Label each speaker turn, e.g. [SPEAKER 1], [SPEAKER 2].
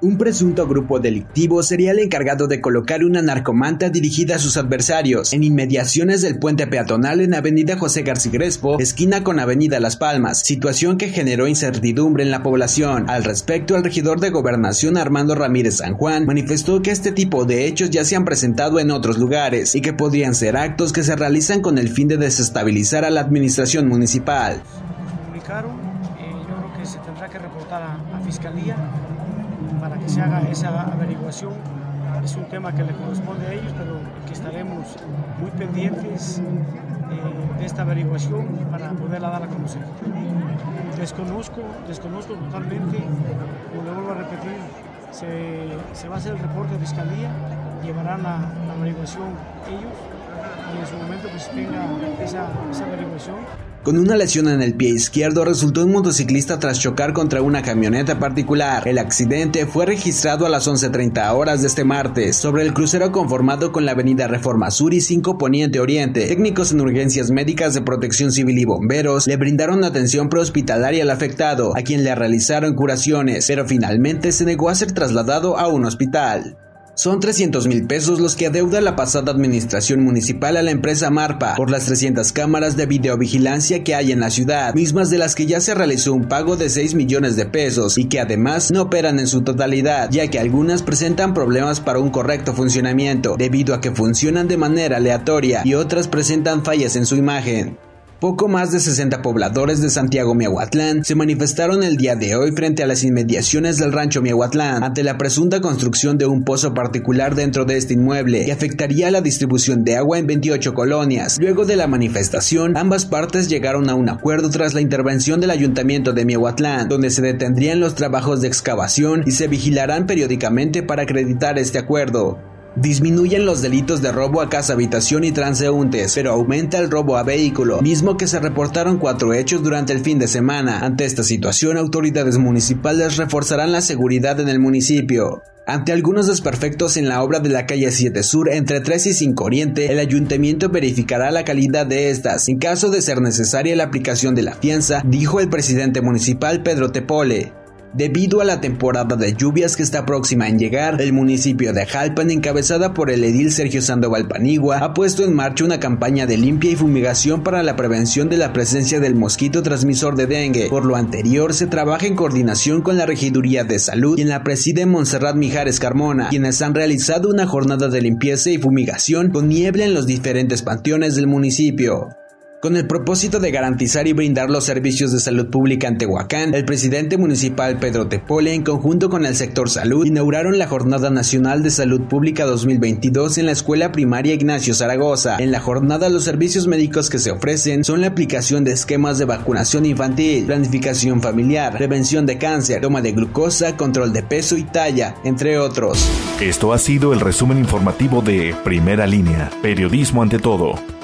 [SPEAKER 1] Un presunto grupo delictivo sería el encargado de colocar una narcomanta dirigida a sus adversarios en inmediaciones del puente peatonal en Avenida José García Crespo, esquina con Avenida Las Palmas, situación que generó incertidumbre en la población. Al respecto, el regidor de Gobernación Armando Ramírez San Juan manifestó que este tipo de hechos ya se han presentado en otros lugares y que podrían ser actos que se realizan con el fin de desestabilizar a la administración municipal.
[SPEAKER 2] Comunicaron, eh, yo creo que se tendrá que reportar a Fiscalía para que se haga esa averiguación. Es un tema que le corresponde a ellos, pero que estaremos muy pendientes eh, de esta averiguación para poderla dar a conocer. Desconozco, desconozco totalmente, como le vuelvo a repetir, se, va a hacer el reporte de fiscalía, llevarán la, averiguación ellos y en su momento pues tenga esa, esa averiguación
[SPEAKER 1] con una lesión en el pie izquierdo resultó un motociclista tras chocar contra una camioneta particular. El accidente fue registrado a las 11.30 horas de este martes sobre el crucero conformado con la avenida Reforma Sur y 5 Poniente Oriente. Técnicos en urgencias médicas de protección civil y bomberos le brindaron atención prehospitalaria al afectado, a quien le realizaron curaciones, pero finalmente se negó a ser trasladado a un hospital. Son 300 mil pesos los que adeuda la pasada administración municipal a la empresa Marpa por las 300 cámaras de videovigilancia que hay en la ciudad, mismas de las que ya se realizó un pago de 6 millones de pesos y que además no operan en su totalidad, ya que algunas presentan problemas para un correcto funcionamiento, debido a que funcionan de manera aleatoria y otras presentan fallas en su imagen. Poco más de 60 pobladores de Santiago Miahuatlán se manifestaron el día de hoy frente a las inmediaciones del rancho Miahuatlán ante la presunta construcción de un pozo particular dentro de este inmueble que afectaría la distribución de agua en 28 colonias. Luego de la manifestación, ambas partes llegaron a un acuerdo tras la intervención del ayuntamiento de Miahuatlán, donde se detendrían los trabajos de excavación y se vigilarán periódicamente para acreditar este acuerdo. Disminuyen los delitos de robo a casa, habitación y transeúntes, pero aumenta el robo a vehículo, mismo que se reportaron cuatro hechos durante el fin de semana. Ante esta situación, autoridades municipales reforzarán la seguridad en el municipio. Ante algunos desperfectos en la obra de la calle 7 Sur entre 3 y 5 Oriente, el ayuntamiento verificará la calidad de estas. En caso de ser necesaria la aplicación de la fianza, dijo el presidente municipal Pedro Tepole. Debido a la temporada de lluvias que está próxima en llegar, el municipio de Jalpan, encabezada por el edil Sergio Sandoval Panigua, ha puesto en marcha una campaña de limpia y fumigación para la prevención de la presencia del mosquito transmisor de dengue. Por lo anterior, se trabaja en coordinación con la Regiduría de Salud, quien la preside Montserrat Mijares Carmona, quienes han realizado una jornada de limpieza y fumigación con niebla en los diferentes panteones del municipio. Con el propósito de garantizar y brindar los servicios de salud pública en Tehuacán, el presidente municipal Pedro Tepole, en conjunto con el sector salud, inauguraron la Jornada Nacional de Salud Pública 2022 en la Escuela Primaria Ignacio Zaragoza. En la jornada, los servicios médicos que se ofrecen son la aplicación de esquemas de vacunación infantil, planificación familiar, prevención de cáncer, toma de glucosa, control de peso y talla, entre otros.
[SPEAKER 3] Esto ha sido el resumen informativo de Primera Línea, Periodismo ante todo.